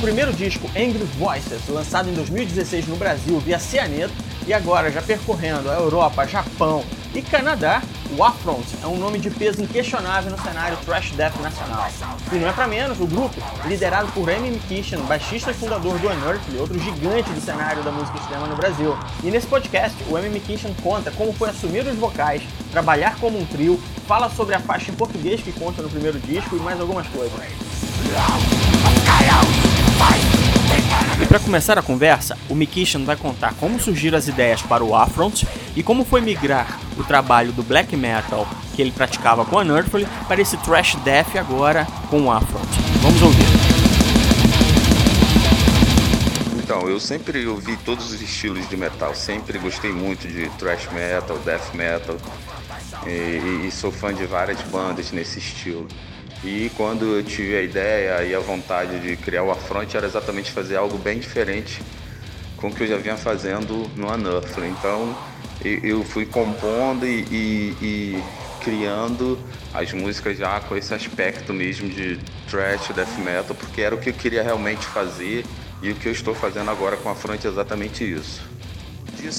o primeiro disco Angry Voices, lançado em 2016 no Brasil via Cianeto, e agora já percorrendo a Europa, Japão e Canadá, o Affront é um nome de peso inquestionável no cenário thrash death nacional. E não é para menos, o grupo, liderado por Amy McKishan, baixista e fundador do Unearthly, outro gigante do cenário da música extrema no Brasil. E nesse podcast, o Amy McKishan conta como foi assumir os vocais, trabalhar como um trio, fala sobre a faixa em português que conta no primeiro disco e mais algumas coisas. E para começar a conversa, o Mikishan vai contar como surgiram as ideias para o Affront e como foi migrar o trabalho do black metal que ele praticava com a Unearthly para esse thrash death agora com o Affront. Vamos ouvir. Então, eu sempre ouvi todos os estilos de metal, sempre gostei muito de thrash metal, death metal e, e sou fã de várias bandas nesse estilo. E quando eu tive a ideia e a vontade de criar o Affront era exatamente fazer algo bem diferente com o que eu já vinha fazendo no Unearthly. Então eu fui compondo e, e, e, criando as músicas já com esse aspecto mesmo de thrash, death metal, porque era o que eu queria realmente fazer e o que eu estou fazendo agora com a Affront é exatamente isso.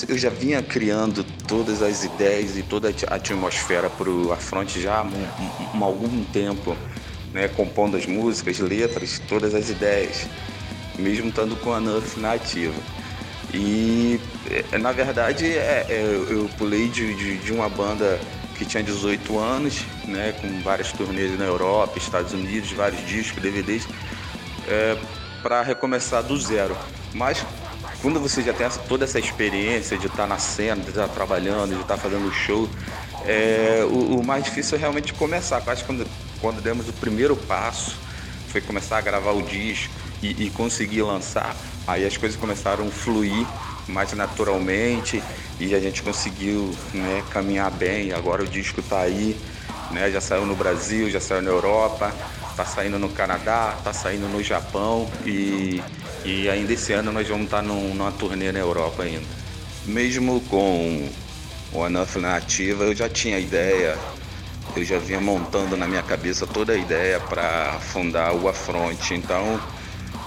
Eu já vinha criando todas as ideias e toda a atmosfera para o Affront já há um, um, algum tempo né, compondo as músicas, letras, todas as ideias, mesmo estando com a Nerf na ativa. E é, na verdade é, é, eu pulei de, de, de, uma banda que tinha 18 anos, né, com várias turnês na Europa, Estados Unidos, vários discos, DVDs, é, para recomeçar do zero. Mas quando você já tem toda essa experiência de estar tá na cena, de estar tá trabalhando, de estar tá fazendo show, é, o, o, mais difícil é realmente começar. Eu acho que quando quando demos o primeiro passo, foi começar a gravar o disco e, e conseguir lançar, aí as coisas começaram a fluir mais naturalmente e a gente conseguiu né, caminhar bem. Agora o disco está aí, né, já saiu no Brasil, já saiu na Europa, está saindo no Canadá, está saindo no Japão e, e ainda esse ano nós vamos estar num, numa turnê na Europa ainda. Mesmo com o Enough na ativa, eu já tinha ideia eu já vinha montando na minha cabeça toda a ideia para fundar o Afront. Então,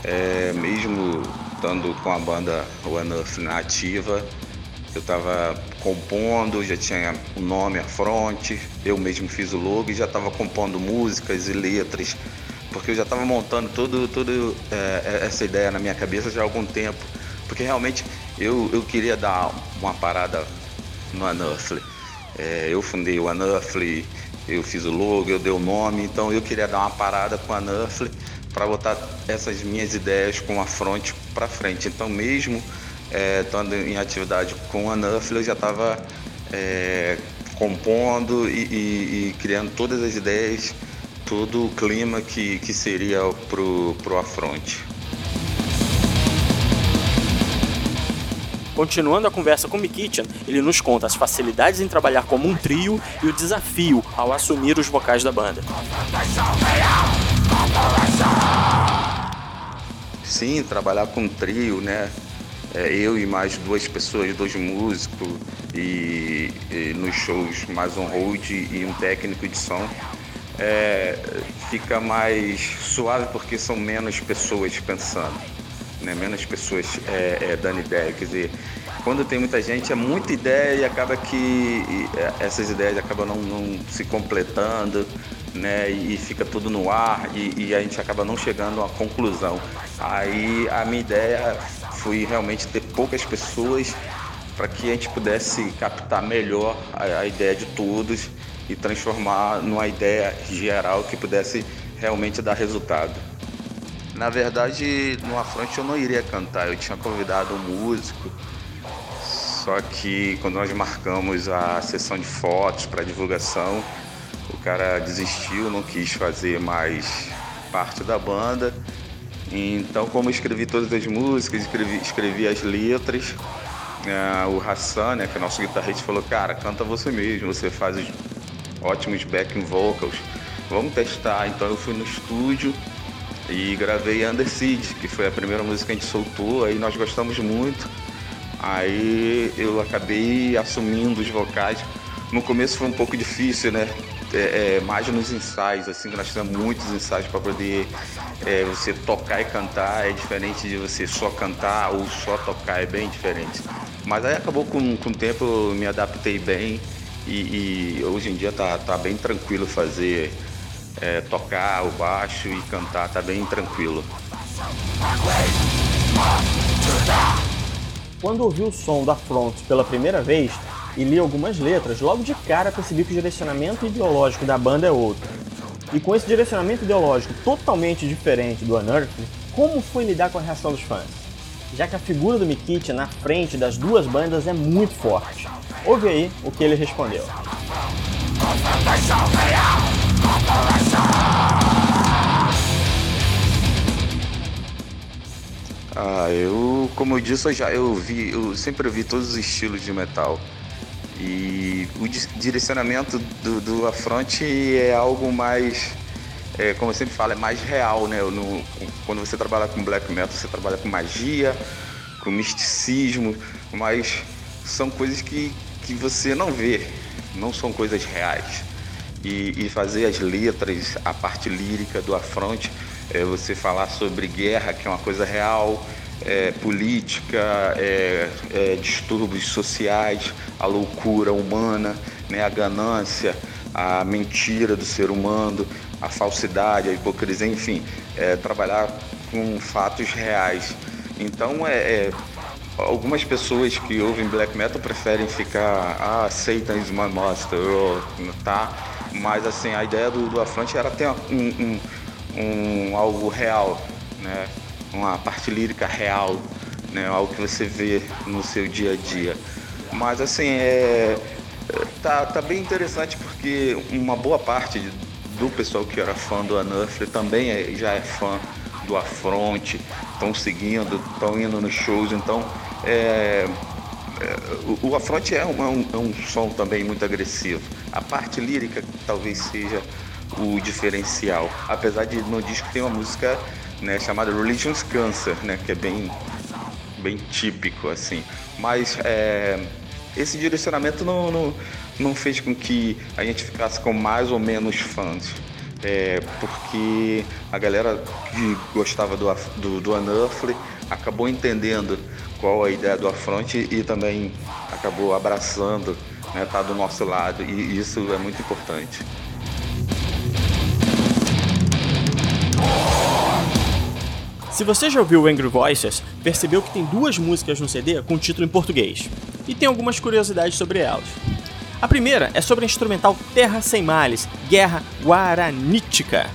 é, mesmo estando com a banda One Earth na ativa, eu estava compondo, já tinha o nome Afront, eu mesmo fiz o logo e já estava compondo músicas e letras, porque eu já estava montando tudo, tudo é, é, essa ideia na minha cabeça já há algum tempo, porque realmente eu, eu queria dar uma parada no Unearthly. É, eu fundei o Unearthly, eu fiz o logo, eu dei o nome, então eu queria dar uma parada com a Nuffle para botar essas minhas ideias com a fronte para frente. Então, mesmo é, estando em atividade com a Nuffle, eu já estava é, compondo e, e, e, criando todas as ideias, todo o clima que, que seria pro, pro afronte. Continuando a conversa com Mikitchan, ele nos conta as facilidades em trabalhar como um trio e o desafio ao assumir os vocais da banda. Sim, trabalhar com um trio, né? É, eu e mais duas pessoas, dois músicos e, e nos shows mais um hold e um técnico de som. É, fica mais suave porque são menos pessoas pensando né? menos pessoas é, é, dando ideia. Quer dizer, quando tem muita gente, é muita ideia e acaba que essas ideias acabam não, não se completando, né? E fica tudo no ar e, e, a gente acaba não chegando a conclusão. Aí a minha ideia foi realmente ter poucas pessoas para que a gente pudesse captar melhor a, a ideia de todos e transformar numa ideia geral que pudesse realmente dar resultado. Na verdade, no Afronte eu não iria cantar, eu tinha convidado um músico, só que quando nós marcamos a sessão de fotos para divulgação, o cara desistiu, não quis fazer mais parte da banda. Então, como eu escrevi todas as músicas, escrevi, escrevi as letras, uh, o Hassan, né, que é nosso guitarrista, falou: Cara, canta você mesmo, você faz os ótimos backing vocals, vamos testar. Então, eu fui no estúdio e gravei Underseed, que foi a primeira música que a gente soltou, aí nós gostamos muito. Aí eu acabei assumindo os vocais no começo foi um pouco difícil, né? É, é, mais nos ensaios, assim, nós fizemos muitos ensaios para poder é, você tocar e cantar, é diferente de você só cantar ou só tocar, é bem diferente. Mas aí acabou com, com o tempo, eu me adaptei bem e, e hoje em dia tá, tá bem tranquilo fazer, é, tocar o baixo e cantar, tá bem tranquilo. Quando ouvi o som da Front pela primeira vez e li algumas letras, logo de cara percebi que o direcionamento ideológico da banda é outro. E com esse direcionamento ideológico totalmente diferente do Unearthly, como foi lidar com a reação dos fãs? Já que a figura do Mikit na frente das duas bandas é muito forte. Ouve aí o que ele respondeu. Ah, eu, como eu disse, eu já eu vi, eu sempre vi todos os estilos de metal. E o direcionamento do, do Afronte é algo mais, é, como eu sempre falo, é mais real, né? No, quando você trabalha com black metal, você trabalha com magia, com misticismo, mas são coisas que, que você não vê, não são coisas reais. E, e fazer as letras, a parte lírica do Afronte, é você falar sobre guerra, que é uma coisa real, é, política, é, é, distúrbios sociais, a loucura humana, né, a ganância, a mentira do ser humano, a falsidade, a hipocrisia, enfim, é, trabalhar com fatos reais. Então, é, é, algumas pessoas que ouvem black metal preferem ficar, ah, Satan is my master, tá? Mas assim, a ideia do, do Afrante era ter um, um um, algo real, né? uma parte lírica real, né? algo que você vê no seu dia a dia. Mas assim, é, tá, tá bem interessante porque uma boa parte do pessoal que era fã do Anuffle também é, já é fã do Afronte, estão seguindo, estão indo nos shows, então é, é, o, o Afronte é um, é é um som também muito agressivo. A parte lírica talvez seja o diferencial. Apesar de no disco tem uma música né, chamada Religion's Cancer, né, que é bem, bem típico assim. Mas é, esse direcionamento não, não, não fez com que a gente ficasse com mais ou menos fãs. É, porque a galera que gostava do, do, do acabou entendendo qual a ideia do Afronte e também acabou abraçando, né, tá do nosso lado e isso é muito importante. Se você já ouviu Angry Voices, percebeu que tem duas músicas no CD com título em português. E tem algumas curiosidades sobre elas. A primeira é sobre a instrumental Terra Sem Males, Guerra Guaranítica,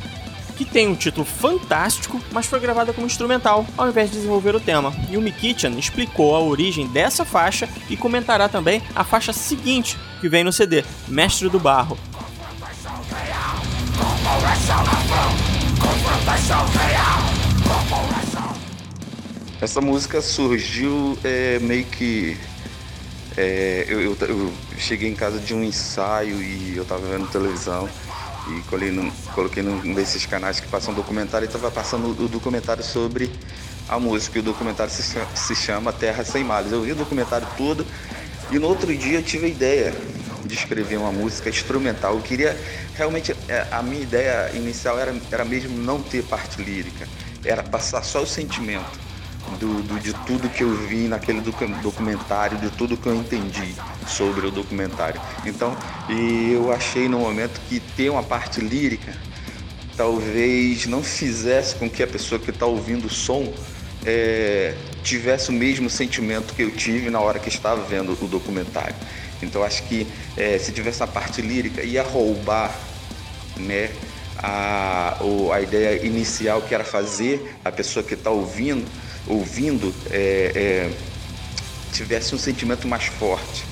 que tem um título fantástico, mas foi gravada como instrumental ao invés de desenvolver o tema. E o Mikitchan explicou a origem dessa faixa e comentará também a faixa seguinte que vem no CD, Mestre do Barro. Essa música surgiu é, meio que. É, eu, eu, eu, cheguei em casa de um ensaio e eu tava vendo televisão e coloquei, no, coloquei num desses canais que passam documentário e tava passando o, documentário sobre a música. E o documentário se, se chama Terra Sem Males. Eu vi o documentário todo e no outro dia eu tive a ideia de escrever uma música instrumental. Eu queria realmente é, a minha ideia inicial era, era mesmo não ter parte lírica, era passar só o sentimento do, do, de tudo que eu vi naquele documentário, de tudo que eu entendi sobre o documentário. Então, e eu achei no momento que ter uma parte lírica talvez não fizesse com que a pessoa que está ouvindo o som é, tivesse o mesmo sentimento que eu tive na hora que estava vendo o documentário. Então acho que é, se tivesse a parte lírica ia roubar né, a, a ideia inicial que era fazer a pessoa que está ouvindo ouvindo é, é, tivesse um sentimento mais forte.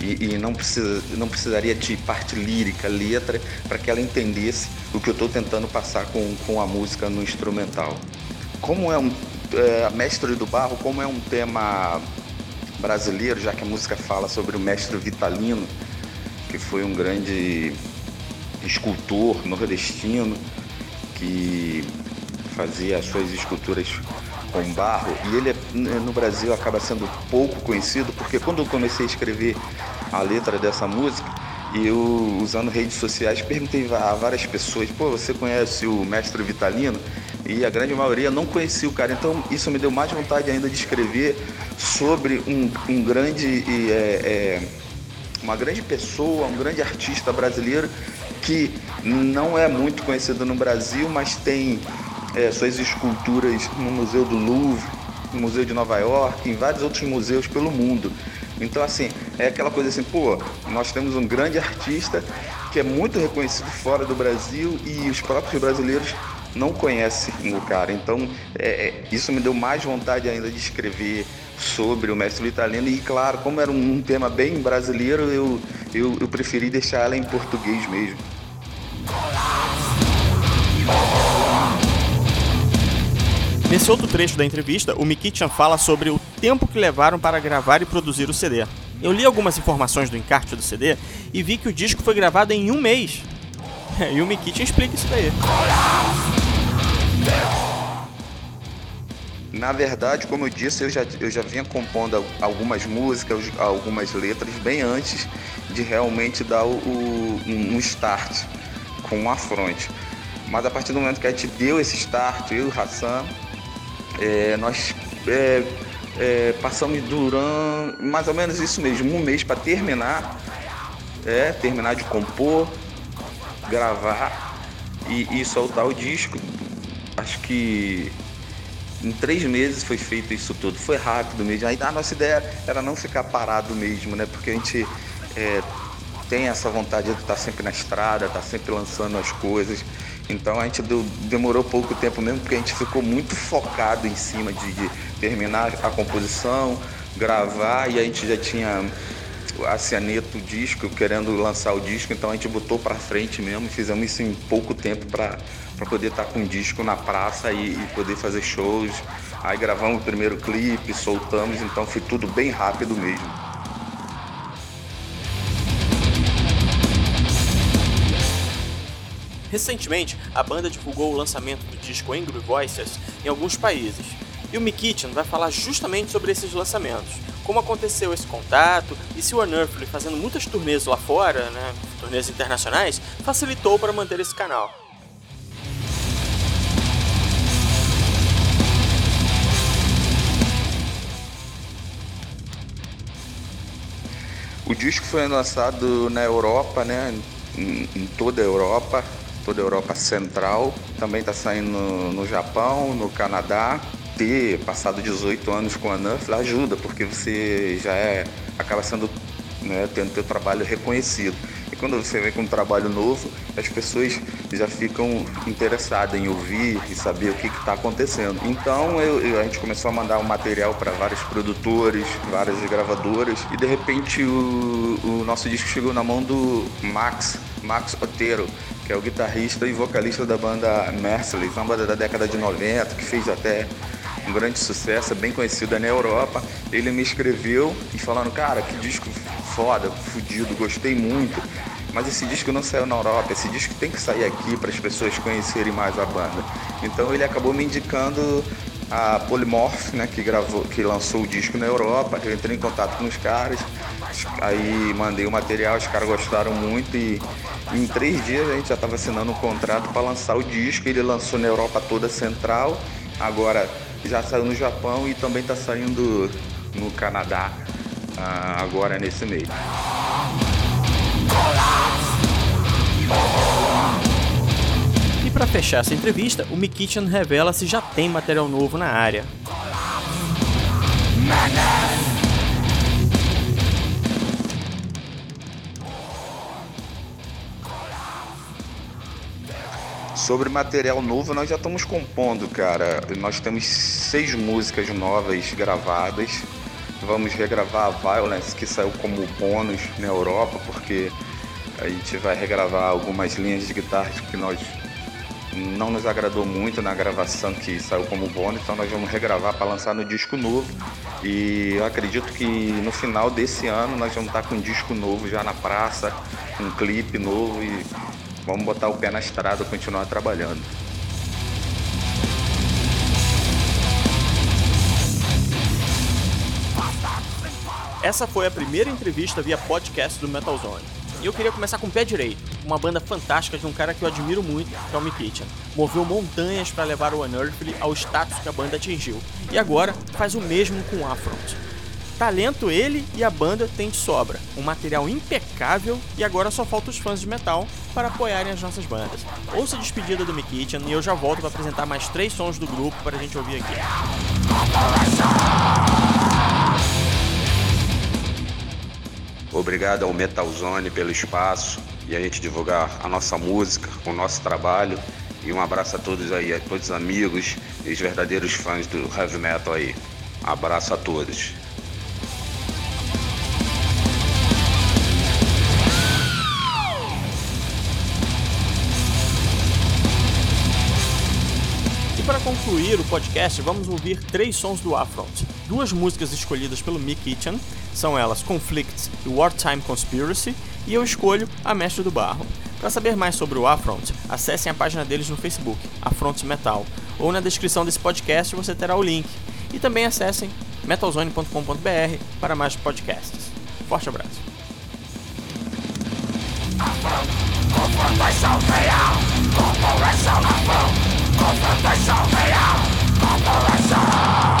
E, e, não, precisa, não precisaria de parte lírica, letra, para que ela entendesse o que eu estou tentando passar com, com a música no instrumental. Como é um é, mestre do barro, como é um tema brasileiro, já que a música fala sobre o mestre Vitalino, que foi um grande escultor nordestino que fazia as suas esculturas com barro e ele no Brasil acaba sendo pouco conhecido porque quando eu comecei a escrever a letra dessa música eu, usando redes sociais, perguntei a várias pessoas: pô, você conhece o mestre Vitalino? E a grande maioria não conhecia o cara. Então isso me deu mais vontade ainda de escrever sobre um, um grande. É, é, uma grande pessoa, um grande artista brasileiro que não é muito conhecido no Brasil, mas tem é, suas esculturas no Museu do Louvre, no Museu de Nova York, em vários outros museus pelo mundo. Então, assim, é aquela coisa assim, pô, nós temos um grande artista que é muito reconhecido fora do Brasil e os próprios brasileiros não conhecem o cara. Então, é, é, isso me deu mais vontade ainda de escrever sobre o mestre italiano. E, claro, como era um, tema bem brasileiro, eu, eu, eu preferi deixar ela em português mesmo. Nesse outro trecho da entrevista, o Mikitian fala sobre o tempo que levaram para gravar e produzir o CD. Eu li algumas informações do encarte do CD e vi que o disco foi gravado em um mês. E o Mikitian explica isso daí. Na verdade, como eu disse, eu já, eu já vinha compondo algumas músicas, algumas letras bem antes de realmente dar o, o um start com a fronte. Mas a partir do momento que a gente deu esse start, eu e o Hassan, é, nós é, é, passamos durante mais ou menos isso mesmo, um mês para terminar, é, terminar de compor, gravar e, e soltar o disco. Acho que em três meses foi feito isso tudo. Foi rápido mesmo. Aí a nossa ideia era não ficar parado mesmo, né? Porque a gente é, tem essa vontade de estar sempre na estrada, estar sempre lançando as coisas. Então a gente deu, demorou pouco tempo mesmo, porque a gente ficou muito focado em cima de, de terminar a composição, gravar, e a gente já tinha a Cianeto o disco, querendo lançar o disco, então a gente botou para frente mesmo, fizemos isso em pouco tempo para poder estar tá com o disco na praça e, e, poder fazer shows. Aí gravamos o primeiro clipe, soltamos, então foi tudo bem rápido mesmo. Recentemente, a banda divulgou o lançamento do disco Angry Voices em alguns países. E o Mikitchen vai falar justamente sobre esses lançamentos, como aconteceu esse contato e se o Unearthly fazendo muitas turnês lá fora, né, turnês internacionais, facilitou para manter esse canal. O disco foi lançado na Europa, né, em, em toda a Europa, toda a Europa Central, também está saindo no, no, Japão, no Canadá. Ter passado 18 anos com a Nuff ajuda, porque você já é, acaba sendo, né, tendo seu trabalho reconhecido. E quando você vem com um trabalho novo, as pessoas já ficam interessadas em ouvir e saber o que está acontecendo. Então eu, eu, a gente começou a mandar o um material para vários produtores, várias gravadoras, e de repente o, o nosso disco chegou na mão do Max, Max Otero, que é o guitarrista e vocalista da banda Merciless, uma banda da década de 90, que fez até um grande sucesso, bem conhecida na Europa. Ele me escreveu e falando, cara, que disco foda, fudido, gostei muito. Mas esse disco não saiu na Europa, esse disco tem que sair aqui para as pessoas conhecerem mais a banda. Então ele acabou me indicando a Polymorph, né, que gravou, que lançou o disco na Europa. Eu entrei em contato com os caras, aí mandei o material, os caras gostaram muito e em três dias a gente já estava assinando um contrato para lançar o disco. Ele lançou na Europa toda central, agora já saiu no Japão e também está saindo no Canadá uh, agora nesse mês. E para fechar essa entrevista, o Mikitchen revela se já tem material novo na área. Sobre material novo, nós já estamos compondo, cara. Nós temos seis músicas novas gravadas. Vamos regravar a Violence, que saiu como bônus na Europa, porque a gente vai regravar algumas linhas de guitarra que nós não nos agradou muito na gravação que saiu como bônus, então nós vamos regravar para lançar no disco novo. E eu acredito que no final desse ano nós vamos estar com um disco novo já na praça, um clipe novo e Vamos botar o pé na estrada e continuar trabalhando. Essa foi a primeira entrevista via podcast do Metal Zone. E eu queria começar com o pé direito, uma banda fantástica de um cara que eu admiro muito, que é o Kitchen. Moveu montanhas para levar o Unearthly ao status que a banda atingiu. E agora faz o mesmo com o Affront. Talento ele e a banda têm de sobra, um material impecável e agora só falta os fãs de metal para apoiarem as nossas bandas. Ouça a despedida do Kitchen e eu já volto para apresentar mais três sons do grupo para a gente ouvir aqui. Obrigado ao Metalzone pelo espaço e a gente divulgar a nossa música, o nosso trabalho. E um abraço a todos aí, a todos os amigos e os verdadeiros fãs do heavy metal aí. abraço a todos. Concluir o podcast, vamos ouvir três sons do Affront. Duas músicas escolhidas pelo Mick Kitchen, são elas Conflicts e Wartime Conspiracy, e eu escolho A Mestre do Barro. Para saber mais sobre o Affront, acessem a página deles no Facebook, Affront Metal, ou na descrição desse podcast você terá o link. E também acessem metalzone.com.br para mais podcasts. Forte abraço. Mão Confrontação real Operation